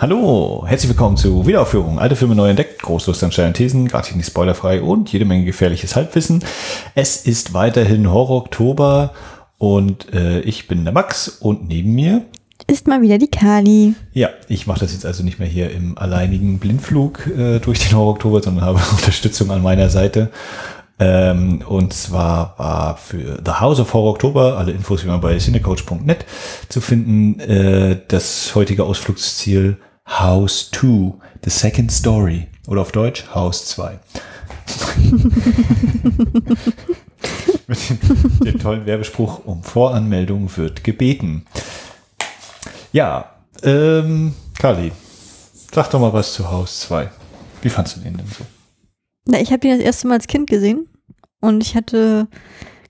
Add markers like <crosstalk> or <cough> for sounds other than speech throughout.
Hallo, herzlich willkommen zu Wiederaufführung. Alte Filme neu entdeckt, Großlust an steilen Thesen, gerade nicht spoilerfrei und jede Menge gefährliches Halbwissen. Es ist weiterhin Horror-Oktober und äh, ich bin der Max und neben mir ist mal wieder die Kali. Ja, ich mache das jetzt also nicht mehr hier im alleinigen Blindflug äh, durch den Horror-Oktober, sondern habe <laughs> Unterstützung an meiner Seite. Ähm, und zwar war für The House of Horror Oktober, alle Infos wie immer bei cinecoach.net zu finden, äh, das heutige Ausflugsziel House 2, The Second Story. Oder auf Deutsch House 2. <laughs> Mit dem, dem, tollen Werbespruch um Voranmeldung wird gebeten. Ja, ähm, Kali, sag doch mal was zu House 2. Wie fandst du den denn so? Na, ich habe ihn das erste Mal als Kind gesehen und ich hatte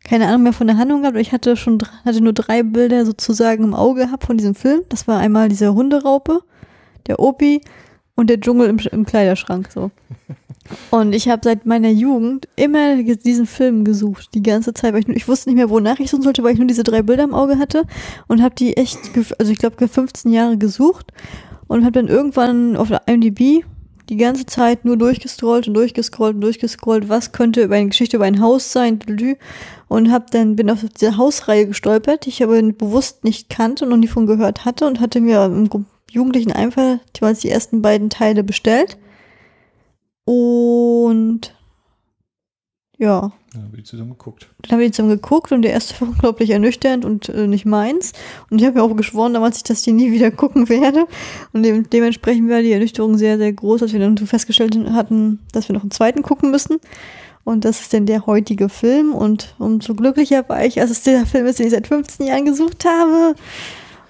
keine Ahnung mehr von der Handlung gehabt. Ich hatte schon hatte nur drei Bilder sozusagen im Auge gehabt von diesem Film. Das war einmal diese Hunderaupe, der Opi und der Dschungel im, im Kleiderschrank so. Und ich habe seit meiner Jugend immer diesen Film gesucht, die ganze Zeit. Weil ich, ich wusste nicht mehr, wonach ich suchen sollte, weil ich nur diese drei Bilder im Auge hatte und habe die echt, also ich glaube, 15 Jahre gesucht und habe dann irgendwann auf der IMDb die ganze Zeit nur durchgescrollt und durchgescrollt und durchgescrollt, was könnte über eine Geschichte über ein Haus sein und hab dann bin auf diese Hausreihe gestolpert, die ich aber bewusst nicht kannte und noch nie von gehört hatte und hatte mir im jugendlichen Einfall jeweils die ersten beiden Teile bestellt und ja. Dann haben wir die zusammen geguckt. Dann haben wir die zusammen geguckt und der erste war <laughs> unglaublich ernüchternd und äh, nicht meins. Und ich habe mir auch geschworen damals, ich das hier nie wieder gucken werde. Und de dementsprechend war die Ernüchterung sehr, sehr groß, als wir dann festgestellt hatten, dass wir noch einen zweiten gucken müssen. Und das ist dann der heutige Film. Und umso glücklicher war ich, als es der Film ist, den ich seit 15 Jahren gesucht habe.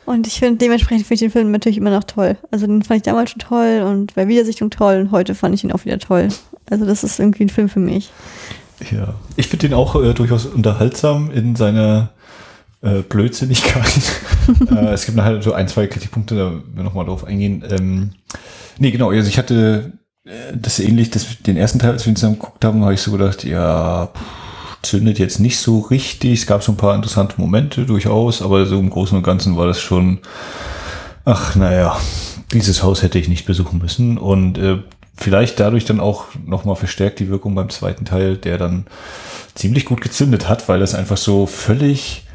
Und ich finde, dementsprechend finde ich den Film natürlich immer noch toll. Also den fand ich damals schon toll und bei Wiedersichtung toll und heute fand ich ihn auch wieder toll. Also das ist irgendwie ein Film für mich. Ja, ich finde den auch äh, durchaus unterhaltsam in seiner äh, Blödsinnigkeit. <laughs> äh, es gibt nachher so ein, zwei Kritikpunkte, da wir nochmal drauf eingehen. Ähm, nee, genau, also ich hatte äh, das ähnlich, das, den ersten Teil, als wir ihn zusammen geguckt haben, habe ich so gedacht, ja, pff, zündet jetzt nicht so richtig. Es gab so ein paar interessante Momente durchaus, aber so im Großen und Ganzen war das schon, ach, naja, dieses Haus hätte ich nicht besuchen müssen. Und äh, vielleicht dadurch dann auch nochmal verstärkt die Wirkung beim zweiten Teil, der dann ziemlich gut gezündet hat, weil das einfach so völlig,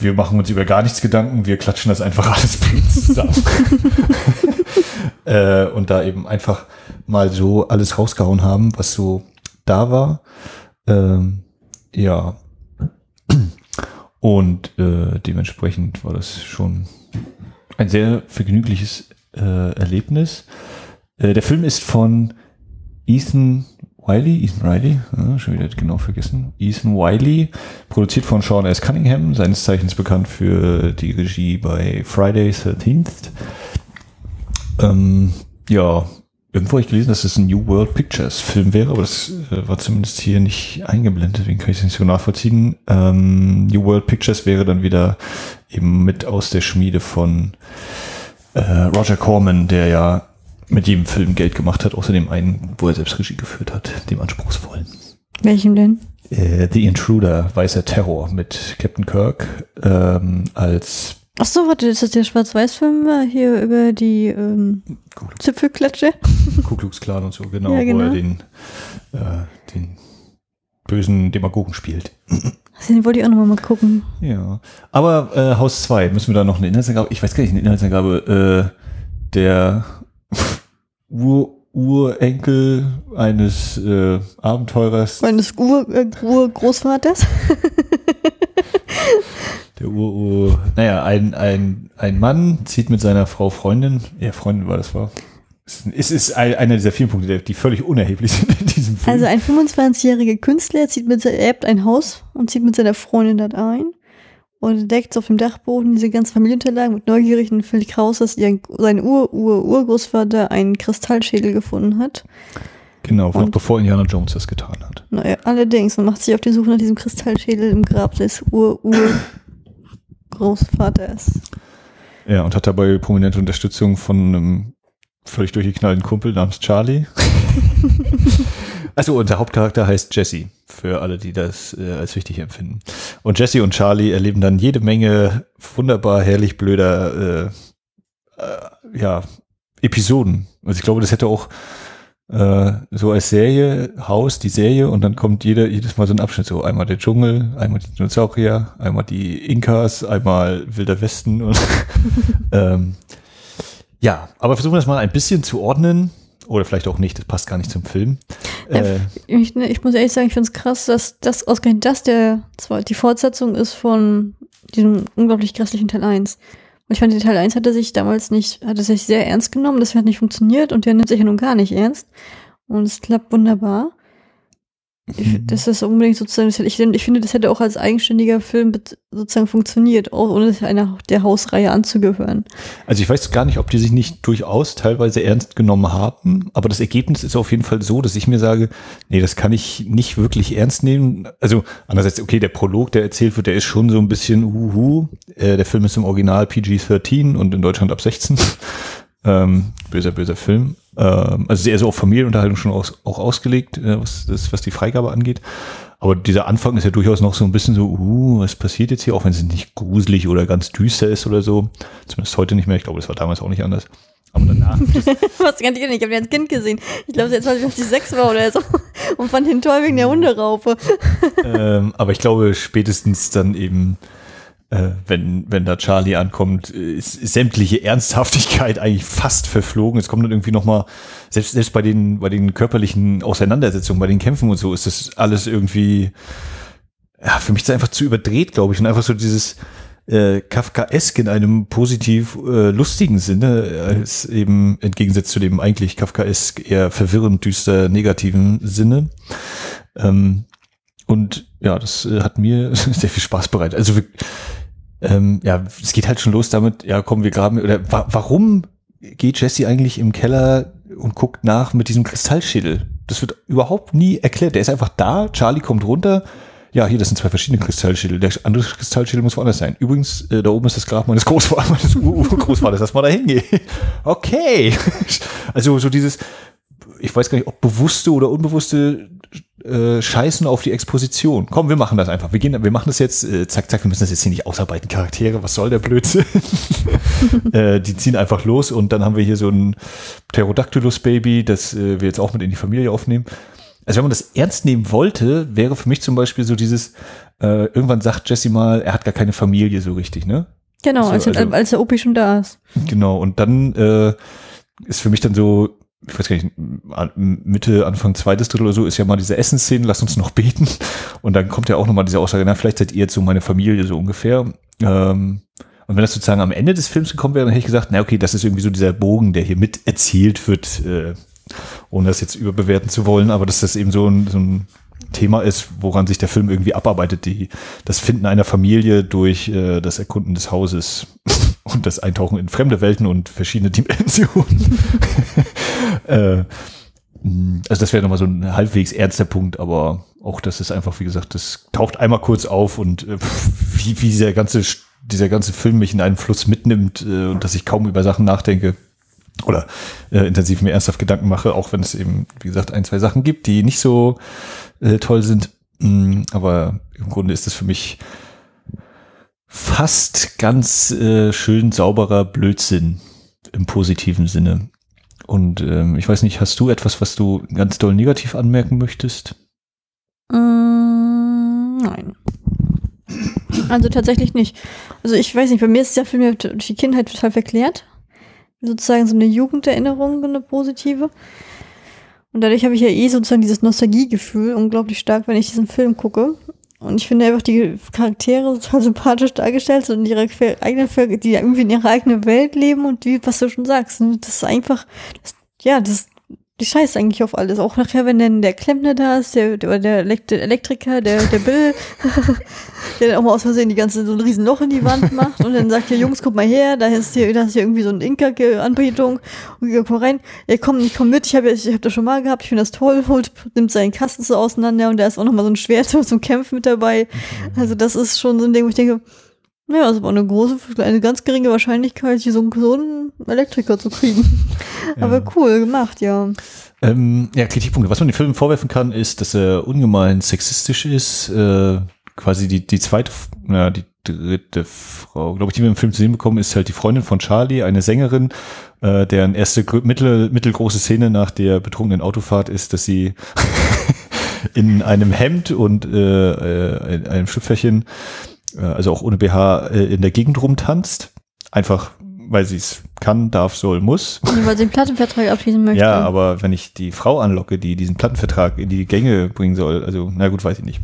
wir machen uns über gar nichts Gedanken, wir klatschen das einfach <laughs> alles zusammen. <laughs> äh, und da eben einfach mal so alles rausgehauen haben, was so da war. Ähm, ja. Und äh, dementsprechend war das schon ein sehr vergnügliches äh, Erlebnis. Äh, der Film ist von Ethan Wiley, Ethan Riley, ja, schon wieder genau vergessen. Ethan Wiley, produziert von Sean S. Cunningham, seines Zeichens bekannt für die Regie bei Friday 13th. Ähm, ja, irgendwo habe ich gelesen, dass es ein New World Pictures Film wäre, aber das äh, war zumindest hier nicht eingeblendet, deswegen kann ich es nicht so nachvollziehen. Ähm, New World Pictures wäre dann wieder eben mit aus der Schmiede von äh, Roger Corman, der ja mit jedem Film Geld gemacht hat, außer dem einen, wo er selbst Regie geführt hat, dem anspruchsvollen. Welchem denn? Äh, The Intruder, Weißer Terror mit Captain Kirk ähm, als Ach so, warte, ist das der Schwarz-Weiß-Film hier über die ähm, Zipfelklatsche? <laughs> Ku Klux Klan und so, genau, ja, genau. wo er den, äh, den bösen Demagogen spielt. Also den wollte ich auch nochmal mal gucken. Ja, aber äh, Haus 2, müssen wir da noch eine Inhaltsangabe, ich weiß gar nicht, eine Inhaltsangabe, äh, der <laughs> Ur Urenkel eines äh, Abenteurers. Eines Ur äh, Urgroßvaters. <laughs> Der Ur, Ur naja, ein, ein, ein Mann zieht mit seiner Frau Freundin, ja, Freundin war das war. Es ist einer dieser vielen Punkte, die völlig unerheblich <laughs> sind in diesem Film. Also ein 25-jähriger Künstler zieht mit, er erbt ein Haus und zieht mit seiner Freundin dort ein und entdeckt auf dem Dachboden diese ganzen Familienunterlagen mit neugierigen findet raus, dass ihr, sein Ur-Ur-Urgroßvater einen Kristallschädel gefunden hat. Genau, noch bevor Indiana Jones das getan hat. Naja, allerdings, man macht sich auf die Suche nach diesem Kristallschädel im Grab des Ur-Ur-Großvaters. Ja, und hat dabei prominente Unterstützung von einem völlig durchgeknallten Kumpel namens Charlie. <laughs> Also und der Hauptcharakter heißt Jesse, für alle, die das äh, als wichtig empfinden. Und Jesse und Charlie erleben dann jede Menge wunderbar, herrlich blöder äh, äh, ja, Episoden. Also ich glaube, das hätte auch äh, so als Serie, Haus, die Serie und dann kommt jeder, jedes Mal so ein Abschnitt, so einmal der Dschungel, einmal die Dinosaurier, einmal die Inkas, einmal Wilder Westen und <laughs> ähm, ja, aber versuchen wir das mal ein bisschen zu ordnen. Oder vielleicht auch nicht, das passt gar nicht zum Film. Äh, ich, ne, ich, muss ehrlich sagen, ich finde es krass, dass das ausgerechnet das der die Fortsetzung ist von diesem unglaublich grässlichen Teil 1. Und ich fand, Teil 1 hatte sich damals nicht, hatte sich sehr ernst genommen, das hat nicht funktioniert und der nimmt sich ja nun gar nicht ernst. Und es klappt wunderbar. Ich, mhm. das ist unbedingt sozusagen, ich, ich, finde, das hätte auch als eigenständiger Film sozusagen funktioniert, auch ohne einer der Hausreihe anzugehören. Also ich weiß gar nicht, ob die sich nicht durchaus teilweise ernst genommen haben, aber das Ergebnis ist auf jeden Fall so, dass ich mir sage, nee, das kann ich nicht wirklich ernst nehmen. Also andererseits, okay, der Prolog, der erzählt wird, der ist schon so ein bisschen uhu. Äh, der Film ist im Original PG-13 und in Deutschland ab 16. <laughs> ähm, böser, böser Film. Ähm, also eher so auf Familienunterhaltung schon aus, auch ausgelegt, äh, was, das, was die Freigabe angeht. Aber dieser Anfang ist ja durchaus noch so ein bisschen so, uh, was passiert jetzt hier, auch wenn es nicht gruselig oder ganz düster ist oder so. Zumindest heute nicht mehr. Ich glaube, das war damals auch nicht anders. Aber danach. <laughs> was kann ich nicht? Ich habe den als Kind gesehen. Ich glaube, jetzt war ich sechs war oder so. Und fand den toll wegen der Hunderaupe. ähm, aber ich glaube, spätestens dann eben wenn, wenn da Charlie ankommt, ist, ist sämtliche Ernsthaftigkeit eigentlich fast verflogen. Es kommt dann irgendwie nochmal, selbst, selbst bei den, bei den körperlichen Auseinandersetzungen, bei den Kämpfen und so, ist das alles irgendwie, ja, für mich ist einfach zu überdreht, glaube ich. Und einfach so dieses äh, Kafkaesk in einem positiv äh, lustigen Sinne, als eben im Gegensatz zu dem eigentlich Kafkaesk eher verwirrend, düster, negativen Sinne. Ähm, und ja, das äh, hat mir <laughs> sehr viel Spaß bereitet. Also ähm, ja, es geht halt schon los damit, ja, kommen wir graben, oder wa warum geht Jesse eigentlich im Keller und guckt nach mit diesem Kristallschädel? Das wird überhaupt nie erklärt. Der ist einfach da, Charlie kommt runter, ja, hier, das sind zwei verschiedene Kristallschädel. Der andere Kristallschädel muss woanders sein. Übrigens, äh, da oben ist das Grab meines Großvaters, <laughs> meines Urgroßvaters. Lass mal da hingehen. <laughs> Okay. <laughs> Also so dieses, ich weiß gar nicht, ob bewusste oder unbewusste äh, scheißen auf die Exposition. Komm, wir machen das einfach. Wir gehen, wir machen das jetzt, äh, zack, zack, wir müssen das jetzt hier nicht ausarbeiten, Charaktere, was soll der Blödsinn? <laughs> äh, die ziehen einfach los und dann haben wir hier so ein Pterodactylus-Baby, das äh, wir jetzt auch mit in die Familie aufnehmen. Also wenn man das ernst nehmen wollte, wäre für mich zum Beispiel so dieses, äh, irgendwann sagt Jesse mal, er hat gar keine Familie so richtig, ne? Genau, also, als, als der Opi schon da ist. Genau, und dann äh, ist für mich dann so, ich weiß gar nicht, Mitte, Anfang zweites Drittel oder so ist ja mal diese Essensszene, lass uns noch beten. Und dann kommt ja auch nochmal diese Aussage, na, vielleicht seid ihr jetzt so meine Familie so ungefähr. Ähm, und wenn das sozusagen am Ende des Films gekommen wäre, dann hätte ich gesagt, na okay, das ist irgendwie so dieser Bogen, der hier mit erzählt wird, äh, ohne das jetzt überbewerten zu wollen, aber dass das eben so ein, so ein Thema ist, woran sich der Film irgendwie abarbeitet, die, das Finden einer Familie durch äh, das Erkunden des Hauses und das Eintauchen in fremde Welten und verschiedene Dimensionen. <laughs> äh, also das wäre nochmal so ein halbwegs ernster Punkt, aber auch das ist einfach, wie gesagt, das taucht einmal kurz auf und äh, wie, wie dieser ganze, dieser ganze Film mich in einen Fluss mitnimmt äh, und dass ich kaum über Sachen nachdenke oder äh, intensiv mir ernsthaft Gedanken mache, auch wenn es eben, wie gesagt, ein, zwei Sachen gibt, die nicht so äh, toll sind. Mm, aber im Grunde ist es für mich fast ganz äh, schön sauberer Blödsinn im positiven Sinne. Und ähm, ich weiß nicht, hast du etwas, was du ganz doll negativ anmerken möchtest? Mm, nein. Also tatsächlich nicht. Also ich weiß nicht, bei mir ist der Film durch die Kindheit total verklärt. Sozusagen so eine Jugenderinnerung, eine positive. Und dadurch habe ich ja eh sozusagen dieses Nostalgiegefühl unglaublich stark, wenn ich diesen Film gucke. Und ich finde einfach die Charaktere total sympathisch dargestellt und ihre eigene, die irgendwie in ihrer eigenen Welt leben und wie, was du schon sagst. Ne? Das ist einfach, das, ja, das die scheißt eigentlich auf alles. Auch nachher, wenn dann der Klempner da ist, der, der, der Elektriker, der, der Bill, <laughs> der dann auch mal aus Versehen die ganze, so ein riesen Loch in die Wand macht und dann sagt hier, Jungs, guck mal her, da ist hier, da ist hier irgendwie so eine Inka-Anbetung und wir kommen rein, ey, komm, ich komm mit, ich habe ich hab das schon mal gehabt, ich finde das toll, <laughs> holt, nimmt seinen Kasten so auseinander und da ist auch noch mal so ein Schwert <laughs> zum Kämpfen mit dabei. Also das ist schon so ein Ding, wo ich denke, naja, also war eine große, eine ganz geringe Wahrscheinlichkeit, hier so einen, so einen Elektriker zu kriegen. <laughs> Ja. Aber cool gemacht, ja. Ähm, ja, Kritikpunkte. Was man den Film vorwerfen kann, ist, dass er ungemein sexistisch ist. Äh, quasi die, die zweite, ja, die, dritte Frau, glaube ich, die wir im Film zu sehen bekommen, ist halt die Freundin von Charlie, eine Sängerin, äh, deren erste mittel, mittelgroße Szene nach der betrunkenen Autofahrt ist, dass sie <laughs> in einem Hemd und äh, äh, einem Schlüpferchen, also auch ohne BH, äh, in der Gegend rumtanzt. Einfach weil sie es kann, darf, soll, muss. Ja, weil sie den Plattenvertrag abschließen möchte. Ja, aber wenn ich die Frau anlocke, die diesen Plattenvertrag in die Gänge bringen soll, also na gut, weiß ich nicht.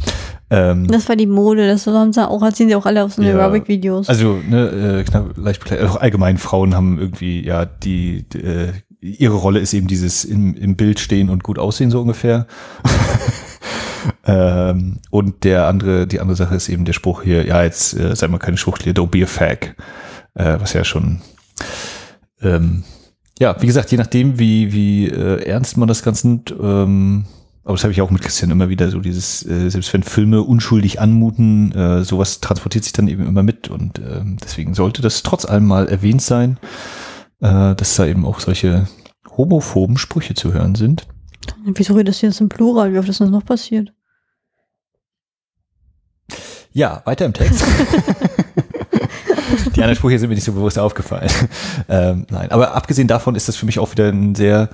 Ähm, das war die Mode, das haben sie auch, erzählen sie auch alle auf so ja, Aerobic-Videos. Also ne, äh, knapp, leicht, auch allgemein Frauen haben irgendwie, ja, die, die äh, ihre Rolle ist eben dieses im, im Bild stehen und gut aussehen, so ungefähr. <laughs> ähm, und der andere, die andere Sache ist eben der Spruch hier, ja, jetzt äh, sei mal keine Schwuchtel, don't be a fag. Äh, was ja schon ähm, ja, wie gesagt, je nachdem, wie, wie äh, ernst man das Ganze nimmt, ähm, aber das habe ich auch mit Christian immer wieder so dieses, äh, selbst wenn Filme unschuldig anmuten, äh, sowas transportiert sich dann eben immer mit und äh, deswegen sollte das trotz allem mal erwähnt sein, äh, dass da eben auch solche homophoben Sprüche zu hören sind. Wieso redest du jetzt im Plural? Wie oft ist das noch passiert? Ja, weiter im Text. <laughs> Die anderen Sprüche sind mir nicht so bewusst aufgefallen. ähm, nein, aber abgesehen davon ist das für mich auch wieder ein sehr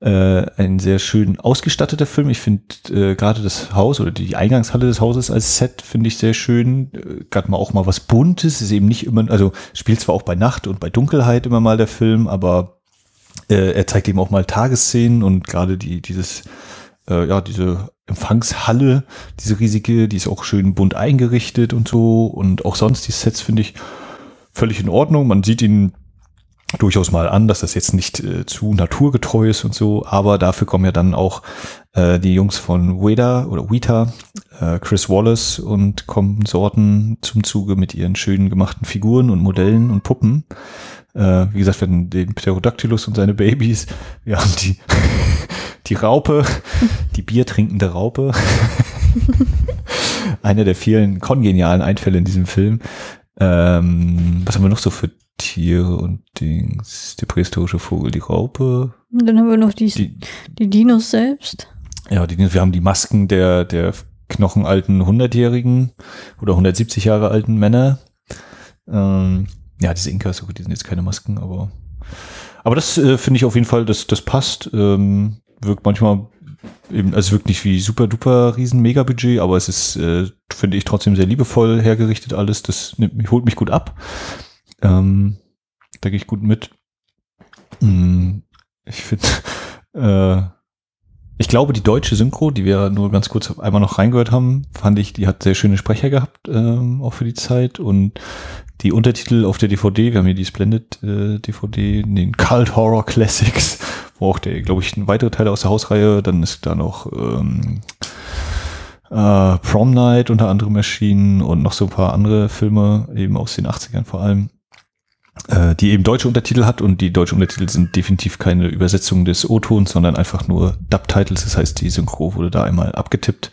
äh, ein sehr schön ausgestatteter Film. Ich finde äh, gerade das Haus oder die Eingangshalle des Hauses als Set finde ich sehr schön. Äh, gerade mal auch mal was Buntes. Ist eben nicht immer, also spielt zwar auch bei Nacht und bei Dunkelheit immer mal der Film, aber äh, er zeigt eben auch mal Tagesszenen und gerade die dieses äh, ja diese Empfangshalle, diese riesige, die ist auch schön bunt eingerichtet und so und auch sonst die Sets finde ich völlig in Ordnung. Man sieht ihn durchaus mal an, dass das jetzt nicht äh, zu naturgetreu ist und so, aber dafür kommen ja dann auch äh, die Jungs von Weda oder Weta, äh, Chris Wallace und Konsorten zum Zuge mit ihren schönen gemachten Figuren und Modellen und Puppen. Äh, wie gesagt, wir haben den Pterodactylus und seine Babys, wir haben die, <laughs> die Raupe, die biertrinkende Raupe. <laughs> Einer der vielen kongenialen Einfälle in diesem Film. Ähm, was haben wir noch so für Tiere und Dings? Der prähistorische Vogel, die Raupe. Und dann haben wir noch die, die, die Dinos selbst. Ja, die Dinos, wir haben die Masken der, der knochenalten 100-jährigen oder 170 Jahre alten Männer. Ähm, ja, diese Inkas, die sind jetzt keine Masken, aber aber das äh, finde ich auf jeden Fall, das, das passt. Ähm, wirkt manchmal eben, also wirkt nicht wie super duper riesen Megabudget, aber es ist, äh, finde ich, trotzdem sehr liebevoll hergerichtet alles. Das nimmt, holt mich gut ab. Ähm, da gehe ich gut mit. Hm, ich finde, <laughs> äh, ich glaube, die deutsche Synchro, die wir nur ganz kurz einmal noch reingehört haben, fand ich, die hat sehr schöne Sprecher gehabt, ähm, auch für die Zeit. Und die Untertitel auf der DVD, wir haben hier die Splendid äh, DVD, den Cult Horror Classics, <laughs> wo auch der, glaube ich, ein weitere Teil aus der Hausreihe, dann ist da noch ähm, äh, Prom Night unter anderem erschienen und noch so ein paar andere Filme, eben aus den 80ern vor allem, die eben deutsche Untertitel hat und die deutschen Untertitel sind definitiv keine Übersetzung des O-Tons, sondern einfach nur Dub-Titles, das heißt, die Synchro wurde da einmal abgetippt,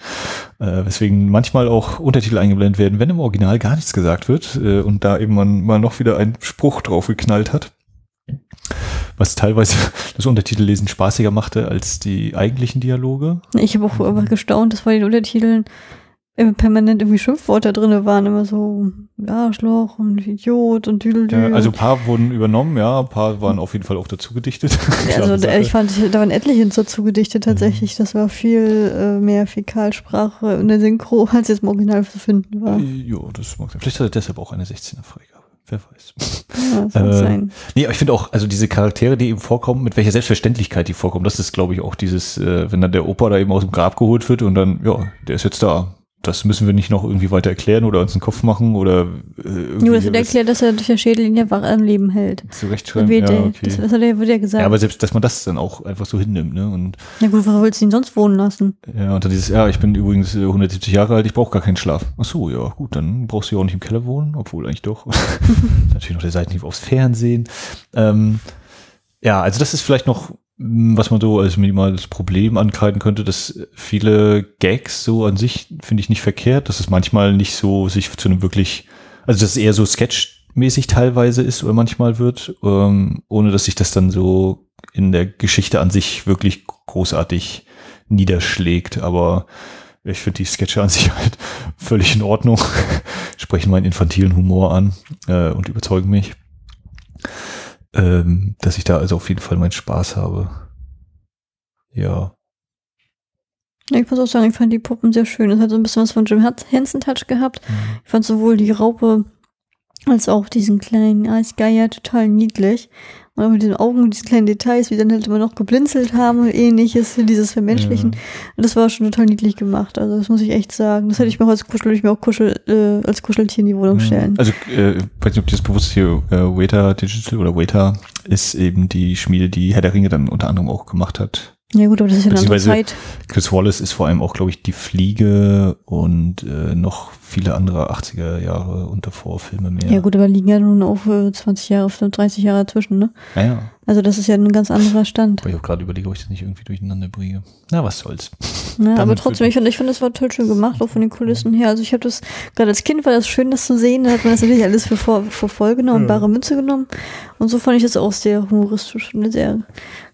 äh, weswegen manchmal auch Untertitel eingeblendet werden, wenn im Original gar nichts gesagt wird äh, und da eben man mal noch wieder einen Spruch drauf geknallt hat was teilweise <laughs> das Untertitellesen spaßiger machte als die eigentlichen Dialoge. Ich habe auch gestaunt, dass bei den Untertiteln permanent irgendwie Schimpfwörter drin waren, immer so Arschloch und Idiot und Düdeldüdel. Ja, also ein paar wurden übernommen, ja, ein paar waren auf jeden Fall auch dazu gedichtet. <laughs> also ich fand, da waren etliche dazu gedichtet tatsächlich. Mhm. Das war viel äh, mehr Fäkalsprache in der Synchro, <laughs> als jetzt im Original zu finden war. Ja, das mag sein. Vielleicht hat er deshalb auch eine 16er Freigabe. Wer weiß. Ja, das äh, sein. Nee, aber ich finde auch, also diese Charaktere, die eben vorkommen, mit welcher Selbstverständlichkeit die vorkommen, das ist, glaube ich, auch dieses, äh, wenn dann der Opa da eben aus dem Grab geholt wird und dann, ja, der ist jetzt da das müssen wir nicht noch irgendwie weiter erklären oder uns einen Kopf machen oder äh, Nur, das wird erklärt, dass er durch der Schädellinie wach am Leben hält. Zurechtschreiben, ja, okay. das, das hat er, wird ja gesagt. Ja, aber selbst, dass man das dann auch einfach so hinnimmt, ne? Und, ja gut, warum willst du ihn sonst wohnen lassen? Ja, und dann dieses, ja, ich bin übrigens 170 äh, Jahre alt, ich brauche gar keinen Schlaf. Ach so, ja, gut, dann brauchst du ja auch nicht im Keller wohnen, obwohl eigentlich doch. <laughs> Natürlich noch der Seitenhieb aufs Fernsehen. Ähm, ja, also das ist vielleicht noch was man so als minimales Problem ankreiden könnte, dass viele Gags so an sich finde ich nicht verkehrt, dass es manchmal nicht so sich zu einem wirklich, also dass es eher so sketchmäßig teilweise ist oder manchmal wird, ähm, ohne dass sich das dann so in der Geschichte an sich wirklich großartig niederschlägt. Aber ich finde die Sketche an sich halt <laughs> völlig in Ordnung. <laughs> sprechen meinen infantilen Humor an äh, und überzeugen mich, ähm, dass ich da also auf jeden Fall meinen Spaß habe. Ja. Ich muss auch sagen, ich fand die Puppen sehr schön. Es hat so ein bisschen was von Jim Henson-Touch gehabt. Mhm. Ich fand sowohl die Raupe als auch diesen kleinen Eisgeier total niedlich. Und mit den Augen, diese kleinen Details, wie dann halt immer noch geblinzelt haben und ähnliches, dieses Vermenschlichen. Ja. Und das war schon total niedlich gemacht. Also das muss ich echt sagen. Das hätte ich mir auch als Kuschel, ich mir auch Kuschel, äh, als Kuscheltier in die Wohnung stellen. Also, äh, weiß nicht, ob das bewusst hier, äh, Waiter Digital oder Waiter ist eben die Schmiede, die Herr der Ringe dann unter anderem auch gemacht hat. Ja gut, aber das ist ja eine andere Zeit. Chris Wallace ist vor allem auch, glaube ich, die Fliege und äh, noch viele andere 80er Jahre und davor Filme mehr. Ja gut, aber liegen ja nun auch äh, 20 Jahre, 30 Jahre dazwischen, ne? Ja, ja. Also das ist ja ein ganz anderer Stand. Aber ich auch gerade überlege, ob ich das nicht irgendwie durcheinander bringe. Na, was soll's. Ja, aber trotzdem, ich finde, ich finde, das war toll schön gemacht, auch von den Kulissen her. Also ich habe das, gerade als Kind war das schön, das zu sehen. Da hat man das natürlich alles für, für voll genommen, ja. bare Münze genommen. Und so fand ich das auch sehr humoristisch und sehr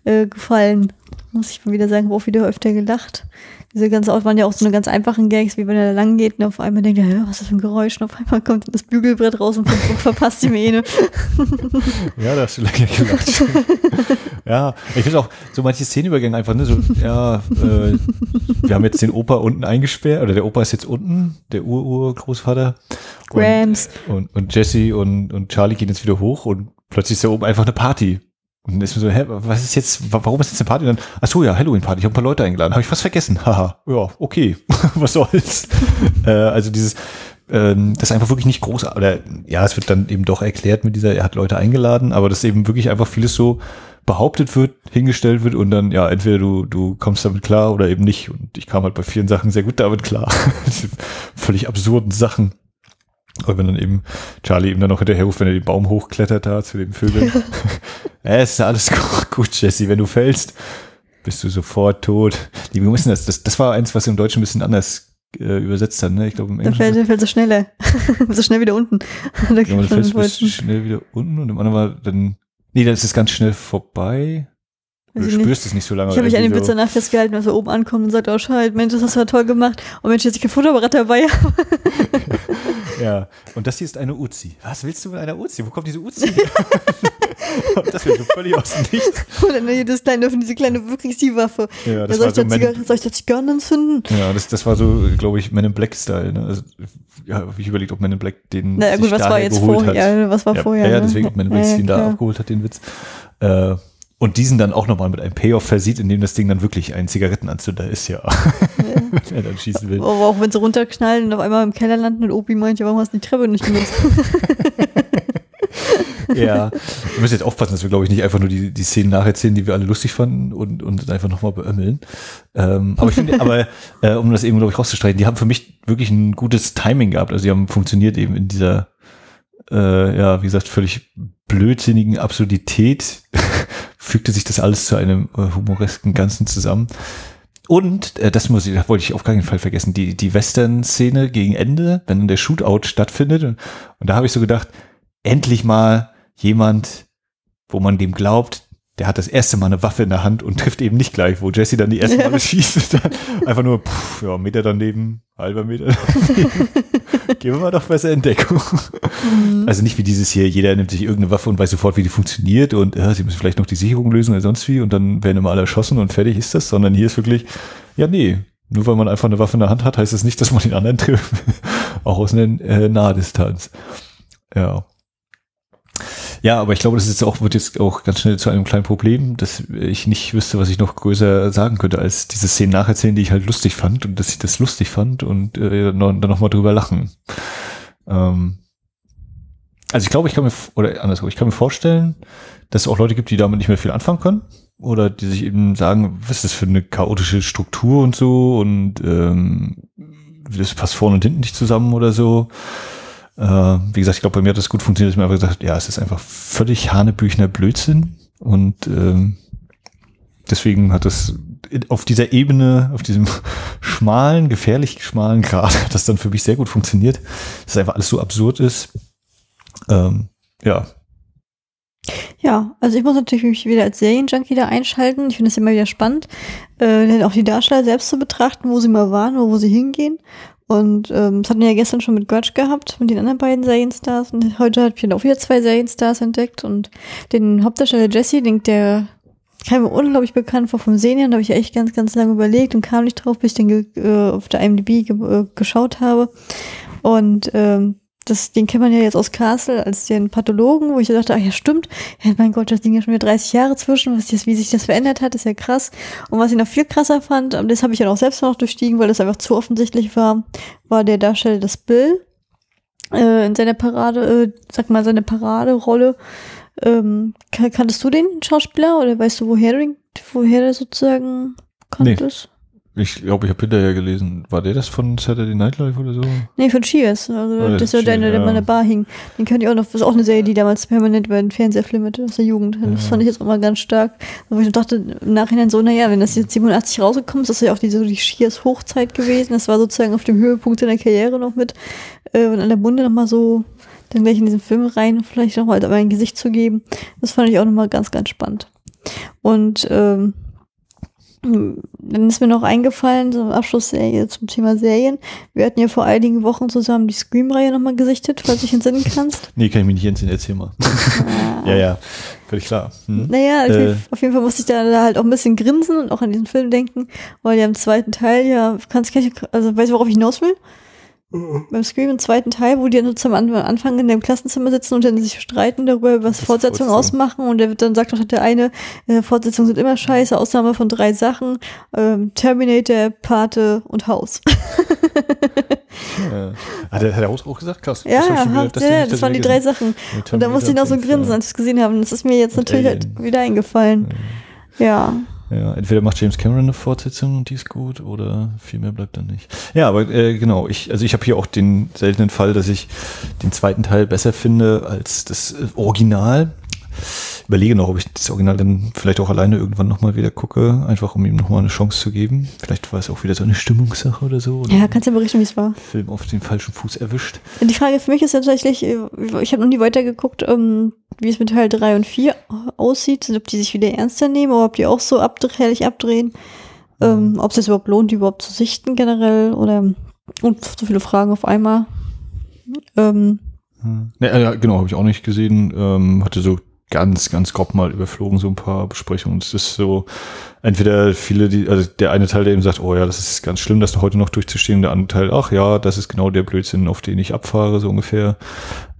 äh, gefallen muss ich mal wieder sagen, habe auch wieder öfter gelacht. Diese ganz oft waren ja auch so eine ganz einfachen Gags, wie wenn er da lang geht und auf einmal denkt, ja, was ist das für ein Geräusch? Und auf einmal kommt das Bügelbrett raus und verpasst die Mähne. <laughs> ja, da hast du lange gelacht. <laughs> ja, ich finde auch so manche Szenenübergänge einfach, ne, so, ja, äh, wir haben jetzt den Opa unten eingesperrt, oder der Opa ist jetzt unten, der Ur-Ur-Großvater. Grams. Und, und, und Jesse und, und Charlie gehen jetzt wieder hoch und plötzlich ist da oben einfach eine Party. Und dann ist mir so, hä, was ist jetzt, warum ist jetzt eine Party? Und dann, ach so, ja, Halloween-Party, ich habe ein paar Leute eingeladen. Habe ich was vergessen? <laughs> Haha, ja, okay, <laughs> was soll's. <laughs> äh, also dieses, ähm, das ist einfach wirklich nicht groß, oder ja, es wird dann eben doch erklärt mit dieser, er hat Leute eingeladen, aber dass eben wirklich einfach vieles so behauptet wird, hingestellt wird und dann, ja, entweder du, du kommst damit klar oder eben nicht. Und ich kam halt bei vielen Sachen sehr gut damit klar. völlig absurden Sachen. Aber wenn dann eben Charlie ihm dann noch hinterher ruft, wenn er den Baum hochklettert da zu den Vögeln. ja, es ist alles gut, Jesse. Wenn du fällst, bist du sofort tot. Die müssen das, das, das war eins, was im Deutschen ein bisschen anders äh, übersetzt hat, ne? Ich glaube im Englischen. Dann fällt, dann fällt so schneller. <laughs> so schnell wieder unten. ja, du <laughs> fällst schnell wieder unten und im anderen war dann, nee, dann ist es ganz schnell vorbei. Du spürst nicht. es nicht so lange. Ich habe mich an den Witz danach festgehalten, als er oben ankommt und sagt, oh Scheiße, Mensch, das hast du ja toll gemacht. Und Mensch, jetzt ich kein Fotoapparat dabei. <laughs> ja, und das hier ist eine Uzi. Was willst du mit einer Uzi? Wo kommt diese Uzi <laughs> das wird so völlig aus dem Nichts. Und dann das kleine, diese kleine Kriegswaffe. Ja, das ja, soll, ich so da Zigarren, soll ich da Zigarren anzünden? Ja, das, das war so, glaube ich, Men in Black-Style. Ne? Also, ja, habe ich überlegt, ob Men in Black den Na ja, gut, was war jetzt vorher? Ja, was war ja, vorher? Ja, ne? deswegen, ob Men in Black ja, den da abgeholt hat, den Witz. Äh, und diesen dann auch nochmal mit einem Payoff versieht, indem das Ding dann wirklich ein Zigarettenanzünder ist, ja. <laughs> Wenn er dann schießen will. Aber auch wenn sie runterknallen und auf einmal im Keller landen und Opi meint, ja, warum hast du die Treppe nicht genutzt? <laughs> ja, wir müssen jetzt aufpassen, dass wir, glaube ich, nicht einfach nur die, die Szenen nacherzählen, die wir alle lustig fanden und, und einfach nochmal beömmeln. Ähm, aber ich finde, <laughs> aber äh, um das eben, glaube ich, rauszustreiten, die haben für mich wirklich ein gutes Timing gehabt. Also die haben funktioniert eben in dieser, äh, ja, wie gesagt, völlig blödsinnigen Absurdität fügte sich das alles zu einem äh, humoresken Ganzen zusammen. Und äh, das muss ich, das wollte ich auf keinen Fall vergessen, die, die Western-Szene gegen Ende, wenn der Shootout stattfindet. Und, und da habe ich so gedacht, endlich mal jemand, wo man dem glaubt, der hat das erste Mal eine Waffe in der Hand und trifft eben nicht gleich, wo Jesse dann die erste <laughs> Mal schießt. <laughs> einfach nur, pff, ja, Meter daneben, halber Meter daneben. <laughs> Gehen wir mal doch besser in Deckung. Mhm. Also nicht wie dieses hier, jeder nimmt sich irgendeine Waffe und weiß sofort, wie die funktioniert und äh, sie müssen vielleicht noch die Sicherung lösen oder sonst wie und dann werden immer alle erschossen und fertig ist das, sondern hier ist wirklich, ja, nee, nur weil man einfach eine Waffe in der Hand hat, heißt das nicht, dass man den anderen trifft. <laughs> Auch aus einer äh, Nahdistanz. Ja. Ja, aber ich glaube, das ist auch, wird jetzt auch ganz schnell zu einem kleinen Problem, dass ich nicht wüsste, was ich noch größer sagen könnte, als diese Szenen nacherzählen, die ich halt lustig fand und dass ich das lustig fand und äh, dann nochmal drüber lachen. Ähm, also ich glaube, ich kann mir, oder andersrum, ich kann mir vorstellen, dass es auch Leute gibt, die damit nicht mehr viel anfangen können. Oder die sich eben sagen, was ist das für eine chaotische Struktur und so und ähm, das passt vorne und hinten nicht zusammen oder so. Äh, wie gesagt, ich glaube, bei mir hat das gut funktioniert, ich mir einfach gesagt ja, es ist einfach völlig hanebüchner Blödsinn und ähm, deswegen hat das auf dieser Ebene, auf diesem <laughs> schmalen, gefährlich schmalen Grad, <laughs> das dann für mich sehr gut funktioniert, dass einfach alles so absurd ist. Ähm, ja, ja, also ich muss natürlich mich wieder als Serienjunkie da einschalten. Ich finde es immer wieder spannend, äh, auch die Darsteller selbst zu betrachten, wo sie mal waren oder wo sie hingehen. Und ähm, das hatten wir ja gestern schon mit Grudge gehabt, mit den anderen beiden Serienstars. Und heute ich dann auch wieder zwei Serienstars entdeckt. Und den Hauptdarsteller Jesse, den, der kam mir unglaublich bekannt vor vom Sehen her. Da habe ich echt ganz, ganz lange überlegt und kam nicht drauf, bis ich den äh, auf der IMDb ge äh, geschaut habe. Und ähm, das, den kennt man ja jetzt aus Castle als den Pathologen, wo ich dachte, ach ja, stimmt, ja, mein Gott, das Ding ja schon wieder 30 Jahre zwischen, was das, wie sich das verändert hat, ist ja krass. Und was ich noch viel krasser fand, und das habe ich ja auch selbst noch durchstiegen, weil das einfach zu offensichtlich war, war der Darsteller des Bill äh, in seiner Parade, äh, sag mal, seine Paraderolle. Ähm, kan kanntest du den Schauspieler oder weißt du, woher woher der sozusagen kanntest? Ich glaube, ich habe hinterher gelesen. War der das von Saturday Night Live oder so? Nee, von Cheers. Also Oh, das war der, der Cheers, in meiner ja. Bar hing. Den könnt ihr auch noch, das ist auch eine Serie, die damals permanent über den Fernseher flimmerte aus der Jugend. Das Ja. fand ich jetzt auch mal ganz stark. Wo ich dachte im Nachhinein so, naja, wenn das jetzt 87 rausgekommen ist, das ist ja auch die, so die Cheers Hochzeit gewesen. Das war sozusagen auf dem Höhepunkt seiner Karriere noch mit. Äh, und an der Munde nochmal so dann gleich in diesen Film rein vielleicht nochmal ein Gesicht zu geben. Das fand ich auch nochmal ganz, ganz spannend. Und ähm, dann ist mir noch eingefallen, so Abschlussserie zum Thema Serien. Wir hatten ja vor einigen Wochen zusammen die Scream-Reihe nochmal gesichtet, falls du dich entsinnen kannst. <laughs> Nee, kann ich mich nicht entsinnen. Erzähl mal. <laughs> ja, ja. Völlig klar. Hm? Naja, Äh. ich, auf jeden Fall musste ich da, da halt auch ein bisschen grinsen und auch an diesen Film denken, weil ja im zweiten Teil ja, kannst kann ich, also weißt du, worauf ich hinaus will? Beim Scream im zweiten Teil, wo die dann so am Anfang in dem Klassenzimmer sitzen und dann sich streiten darüber, was Das Fortsetzungen Fortsetzung. ausmachen und der wird dann sagt doch der eine, äh, Fortsetzungen sind immer scheiße, Ausnahme von drei Sachen, ähm, Terminator, Pate und Haus. <laughs> Ja. Hat er, hat er auch gesagt? Krass. Ja, Das hab wieder- ja, das das waren die drei Sachen. Und da musste ich noch so grinsen, als ich es gesehen habe. Und das ist mir jetzt Und natürlich halt wieder eingefallen. Ja. Ja, entweder macht James Cameron eine Fortsetzung und die ist gut oder viel mehr bleibt dann nicht. Ja, aber äh, genau, ich also ich habe hier auch den seltenen Fall, dass ich den zweiten Teil besser finde als das äh, Original. Überlege noch, ob ich das Original dann vielleicht auch alleine irgendwann nochmal wieder gucke, einfach um ihm nochmal eine Chance zu geben. Vielleicht war es auch wieder so eine Stimmungssache oder so. Oder Ja, kannst ja berichten, wie es war. Film auf den falschen Fuß erwischt. Die Frage für mich ist ja tatsächlich, äh, ich habe noch nie weitergeguckt, ähm, wie es mit Teil 3 und 4 aussieht, ob die sich wieder ernster nehmen oder ob die auch so abdre herrlich abdrehen. Ähm, ob es sich überhaupt lohnt, die überhaupt zu sichten generell oder und so viele Fragen auf einmal. Ähm, Hm. Ja, ja, genau, habe ich auch nicht gesehen. Ähm, hatte so ganz, ganz grob mal überflogen, so ein paar Besprechungen. Es ist so, entweder viele, die, also der eine Teil, der eben sagt, oh ja, das ist ganz schlimm, das heute noch durchzustehen, der andere Teil, ach ja, das ist genau der Blödsinn, auf den ich abfahre, so ungefähr.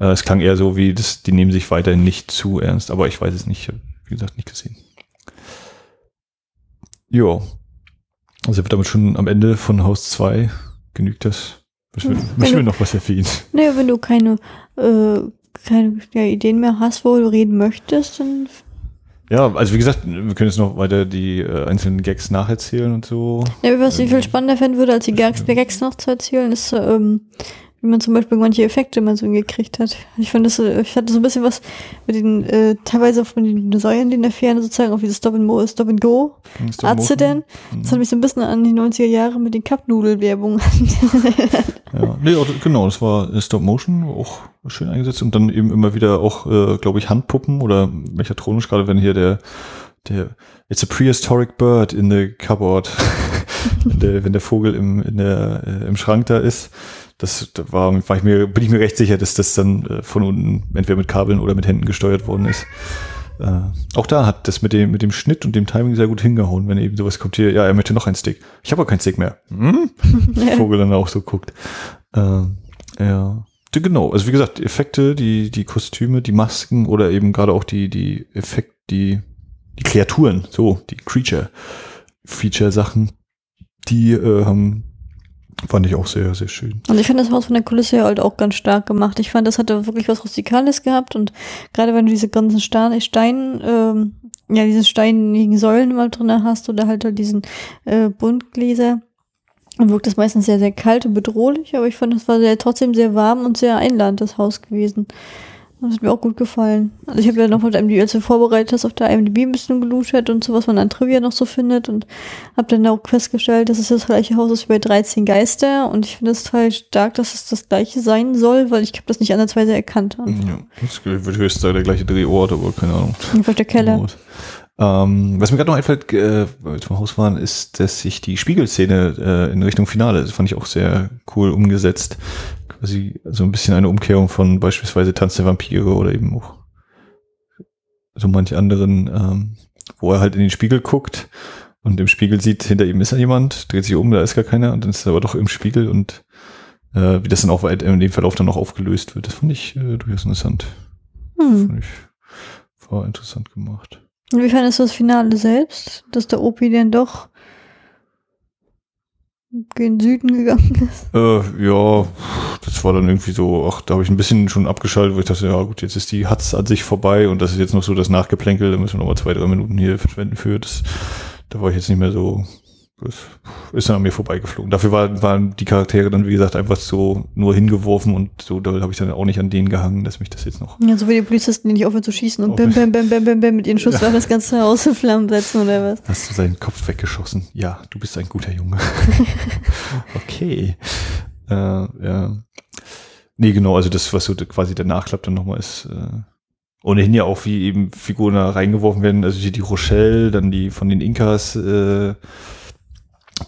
Äh, es klang eher so wie, das, die nehmen sich weiterhin nicht zu ernst, aber ich weiß es nicht, ich wie gesagt, nicht gesehen. Jo. Also sind wir damit schon am Ende von Haus 2. Genügt das? Müssen wir, Hm, müssen wir genug. noch was erwähnen? naja, wenn du keine, äh, keine ja, Ideen mehr hast, wo du reden möchtest, dann Ja, also wie gesagt, wir können jetzt noch weiter die äh, einzelnen Gags nacherzählen und so. Ja, was ich Ähm, viel spannender fänden würde, als die Gags, Gags noch zu erzählen, ist, ähm, wie man zum Beispiel manche Effekte mal so hingekriegt hat. Ich fand das, so- ich hatte so ein bisschen was mit den, äh, teilweise von den Dinosauriern, die in der Ferne sozusagen auf dieses Stop and, Mo Stop and Go Stop Accident. Motion. Das hat mich so ein bisschen an die 90er Jahre mit den Cup-Nudel-Werbungen. Ja, nee, oder- genau, das war äh, Stop Motion, auch schön eingesetzt und dann eben immer wieder auch, äh, glaube ich, Handpuppen oder mechatronisch, gerade wenn hier der, der, it's a prehistoric bird in the cupboard, <laughs> wenn, der, wenn der Vogel im, in der, äh, im Schrank da ist. Das da war, war ich mir, bin ich mir recht sicher, dass das dann äh, von unten entweder mit Kabeln oder mit Händen gesteuert worden ist. Äh, auch da hat das mit dem, mit dem Schnitt und dem Timing sehr gut hingehauen, wenn eben sowas kommt hier, ja, er möchte noch ein Steak. Ich habe aber kein Steak mehr. Hm? <laughs> Vogel dann auch so guckt. Ähm, ja. Genau, also wie gesagt, Effekte, die, die Kostüme, die Masken oder eben gerade auch die, die Effekt, die, die Kreaturen, so, die Creature-Feature-Sachen, die äh, haben, fand ich auch sehr, sehr schön. Und ich fand das Haus von der Kulisse halt auch ganz stark gemacht. Ich fand, das hatte wirklich was Rustikales gehabt und gerade wenn du diese ganzen Stein, Stein ähm, ja, diese steinigen Säulen immer drin hast oder halt, halt diesen äh, Buntgläser, dann wirkt das meistens sehr, sehr kalt und bedrohlich, aber ich fand, das war sehr, trotzdem sehr warm und sehr einladend, das Haus gewesen. Das hat mir auch gut gefallen. Also ich habe ja noch mit IMDb, als du vorbereitet hast, auf der IMDb ein bisschen geluschert und so, was man an Trivia noch so findet und habe dann auch festgestellt, dass es das gleiche Haus ist wie bei 13 Geister und ich finde es total stark, dass es das gleiche sein soll, weil ich habe das nicht ansatzweise erkannt. Ja, das wird höchstens der gleiche Drehort, aber keine Ahnung. Auf der Keller. Ähm, was mir gerade noch einfällt, äh, weil wir zum Haus waren, ist, dass ich die Spiegelszene äh, in Richtung Finale, das fand ich auch sehr cool umgesetzt. Quasi so ein bisschen eine Umkehrung von beispielsweise Tanz der Vampire oder eben auch so manch anderen, ähm, wo er halt in den Spiegel guckt und im Spiegel sieht, hinter ihm ist ja jemand, dreht sich um, da ist gar keiner und dann ist er aber doch im Spiegel und äh, wie das dann auch weit in dem Verlauf dann noch aufgelöst wird, das fand ich äh, durchaus interessant. Hm. Fand ich, war interessant gemacht. Fandest du das Finale selbst, dass der Opi dann doch gen Süden gegangen ist? Äh, ja, das war dann irgendwie so, ach, da habe ich ein bisschen schon abgeschaltet, wo ich dachte, ja gut, jetzt ist die Hatz an sich vorbei und das ist jetzt noch so das Nachgeplänkel, da müssen wir noch mal zwei, drei Minuten hier verschwenden für. Das, da war ich jetzt nicht mehr so, ist dann an mir vorbeigeflogen. Dafür war, waren die Charaktere dann, wie gesagt, einfach so nur hingeworfen und so, da habe ich dann auch nicht an denen gehangen, dass mich das jetzt noch. Ja, so wie die Polizisten, die nicht aufhören zu schießen und bam, bam, bam, bam, bam, bam mit ihren <laughs> Schusswaffen das ganze Haus in Flammen setzen oder was? Hast du seinen Kopf weggeschossen? Ja, du bist ein guter Junge. <laughs> okay. Äh, ja. Nee, genau, also das, was so quasi der Nachklapp dann nochmal ist, äh, ohnehin ja auch wie eben Figuren da reingeworfen werden, also hier die Rochelle, dann die von den Inkas äh,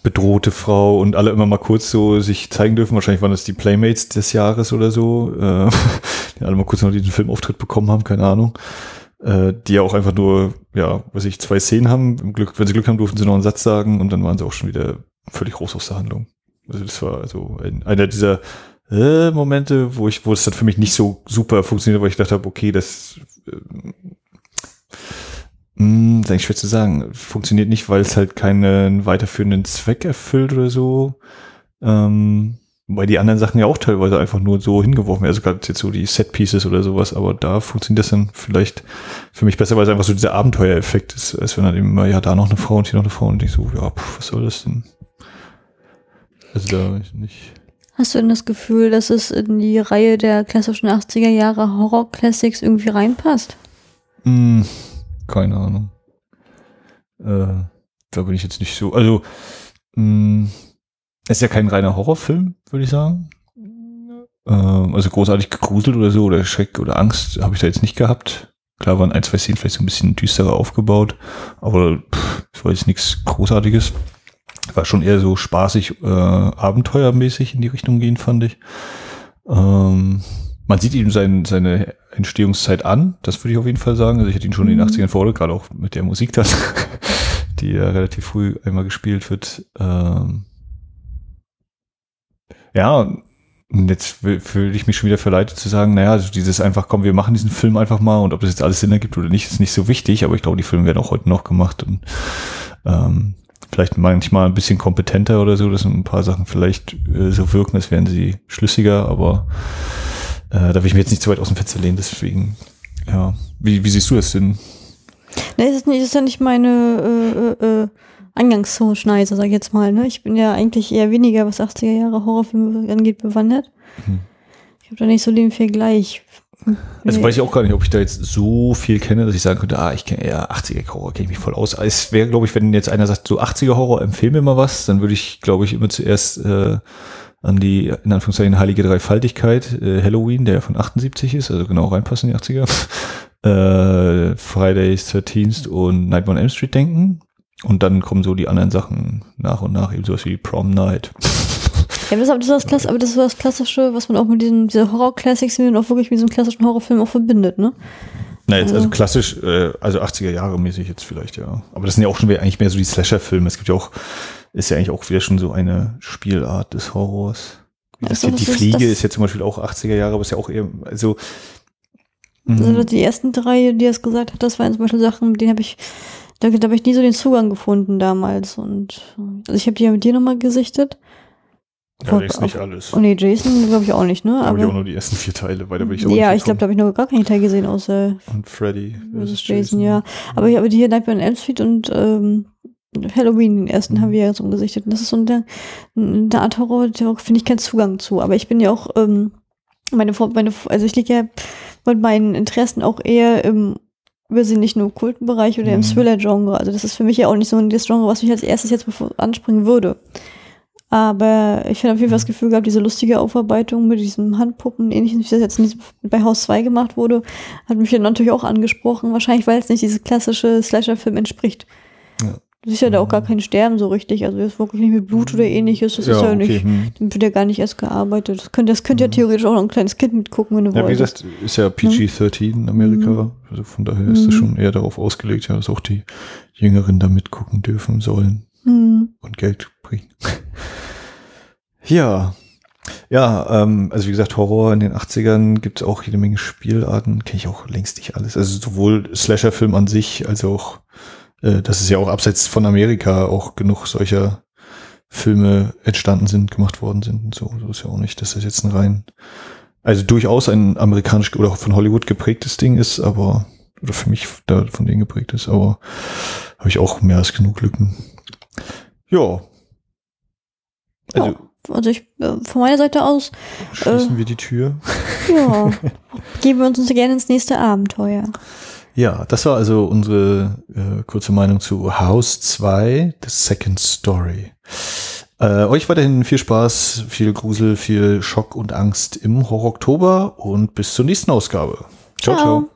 bedrohte Frau und alle immer mal kurz so sich zeigen dürfen. Wahrscheinlich waren das die Playmates des Jahres oder so, äh, <laughs> die alle mal kurz noch diesen Filmauftritt bekommen haben, keine Ahnung. Äh, die ja auch einfach nur, ja, was ich, zwei Szenen haben. Im Glück, wenn sie Glück haben, durften sie noch einen Satz sagen und dann waren sie auch schon wieder völlig raus aus der Handlung. Also das war also ein, einer dieser äh, Momente, wo ich, wo es dann für mich nicht so super funktioniert, weil ich gedacht habe, okay, das mh, ist eigentlich schwer zu sagen. Funktioniert nicht, weil es halt keinen weiterführenden Zweck erfüllt oder so. Ähm, weil die anderen Sachen ja auch teilweise einfach nur so hingeworfen werden. Also gerade jetzt so die Set-Pieces oder sowas, aber da funktioniert das dann vielleicht für mich besser, weil es einfach so dieser Abenteuereffekt ist, als wenn dann eben mal, ja, da noch eine Frau und hier noch eine Frau und ich so, ja, pf, was soll das denn? Also da weiß ich nicht. Hast du denn das Gefühl, dass es in die Reihe der klassischen 80er Jahre Horror-Classics irgendwie reinpasst? Hm, keine Ahnung. Äh, da bin ich jetzt nicht so. Also, mh, es ist ja kein reiner Horrorfilm, würde ich sagen. Ähm, also großartig gegruselt oder so oder Schreck oder Angst habe ich da jetzt nicht gehabt. Klar waren ein, zwei Szenen vielleicht so ein bisschen düsterer aufgebaut, aber es war jetzt nichts Großartiges. War schon eher so spaßig, äh, abenteuermäßig in die Richtung gehen, fand ich. Ähm, man sieht ihm sein, seine Entstehungszeit an, das würde ich auf jeden Fall sagen. Also ich hätte ihn schon in den Mhm. 80ern vor, gerade auch mit der Musik dann, <laughs> die ja relativ früh einmal gespielt wird. Ähm, ja, und jetzt fühle ich mich schon wieder verleitet zu sagen, naja, also dieses einfach, komm, wir machen diesen Film einfach mal und ob das jetzt alles Sinn ergibt oder nicht, ist nicht so wichtig, aber ich glaube, die Filme werden auch heute noch gemacht und ähm, vielleicht manchmal ein bisschen kompetenter oder so, dass ein paar Sachen vielleicht äh, so wirken, als wären sie schlüssiger, aber äh, da will ich mir jetzt nicht zu weit aus dem Fenster lehnen, deswegen, ja. Wie, wie siehst du das denn? Ne, es ist, ja nicht meine äh, äh, äh, Eingangsschneise, sag ich jetzt mal. Ne? Ich bin ja eigentlich eher weniger, was 80er Jahre Horrorfilme angeht, bewandert. Mhm. Ich habe da nicht so den Vergleich. Also Nee. weiß ich auch gar nicht, ob ich da jetzt so viel kenne, dass ich sagen könnte, ah, ich kenne eher 80er Horror, kenne ich mich voll aus. Es wäre, glaube ich, wenn jetzt einer sagt, so 80er Horror, empfehl mir mal was, dann würde ich, glaube ich, immer zuerst äh, an die, in Anführungszeichen, heilige Dreifaltigkeit, äh, Halloween, der ja von 78 ist, also genau reinpassen in die 80er, <laughs> äh, Fridays 13th und Nightmare on Elm Street denken. Und dann kommen so die anderen Sachen nach und nach, eben sowas wie Prom Night. Ja, aber das, aber, das ist das Klass, aber das ist das Klassische, was man auch mit diesen diese Horror-Classics, die man auch wirklich mit diesem klassischen Horrorfilm auch verbindet, ne? Na, jetzt also Also- klassisch, äh, also 80er Jahre mäßig jetzt vielleicht, ja. Aber das sind ja auch schon eigentlich mehr so die Slasher-Filme. Es gibt ja auch, ist ja eigentlich auch wieder schon so eine Spielart des Horrors. Wie Ja, das so, hier, die ist Fliege das- ist ja zum Beispiel auch 80er Jahre, aber ist ja auch eher, also, Also die ersten drei, die es gesagt hat, das waren zum Beispiel Sachen, mit denen habe ich, da, da habe ich nie so den Zugang gefunden damals. Und also ich habe die ja mit dir nochmal gesichtet. ja, ist nicht alles. Oh nee, Jason glaube ich auch nicht, ne? Habe ich auch nur die ersten vier Teile, weil da bin ich auch ja, ich glaube, da habe ich noch gar keinen Teil gesehen, außer. Und Freddy versus Jason, ja. Aber, ich- die hier Nightmare on Elm Street und ähm, Halloween, den ersten Mhm. haben wir ja so gesichtet. Und das ist so eine, eine Art Horror, da finde ich keinen Zugang zu. Aber ich bin ja auch, ähm, meine, meine, also ich liege ja mit meinen Interessen auch eher im übersinnlichen okkulten Bereich oder im Mhm. Thriller-Genre. Also das ist für mich ja auch nicht so das Genre, was mich als erstes jetzt anspringen würde. Aber ich habe auf jeden Fall das Gefühl gehabt, diese lustige Aufarbeitung mit diesen Handpuppen, ähnlich wie das jetzt diesem- bei Haus 2 gemacht wurde, hat mich dann natürlich auch angesprochen. Wahrscheinlich, weil es nicht diese klassische Slasher-Film entspricht. Ja. Du siehst ja da auch gar kein Sterben so richtig. Also ist wirklich nicht mit Blut oder ähnliches. Das ist ja nicht, hm. dann wird ja gar nicht erst gearbeitet. Das könnte, das könnte ja theoretisch auch noch ein kleines Kind mitgucken, wenn du Ja, wie wolltest. gesagt, ist ja PG-13 in Amerika. Also von daher ist das Mhm. schon eher darauf ausgelegt, ja, dass auch die Jüngeren da mitgucken dürfen sollen Hm. und Geld bringen. <laughs> ja. Ja, ähm, also wie gesagt, Horror in den 80ern gibt es auch jede Menge Spielarten, kenne ich auch längst nicht alles. Also sowohl Slasher-Film an sich, als auch, äh, dass es ja auch abseits von Amerika auch genug solcher Filme entstanden sind, gemacht worden sind und so. So ist ja auch nicht, dass das jetzt ein rein, also durchaus ein amerikanisch oder von Hollywood geprägtes Ding ist, aber, oder für mich da von denen geprägt ist, aber habe ich auch mehr als genug Lücken. Ja. Also Also ich, äh, von meiner Seite aus, schließen wir die Tür. ja, <laughs> geben wir uns gerne ins nächste Abenteuer. Ja, das war also unsere äh, kurze Meinung zu House 2, The Second Story. Äh, euch weiterhin viel Spaß, viel Grusel, viel Schock und Angst im Horror Oktober und bis zur nächsten Ausgabe. ciao. ciao. Ciao.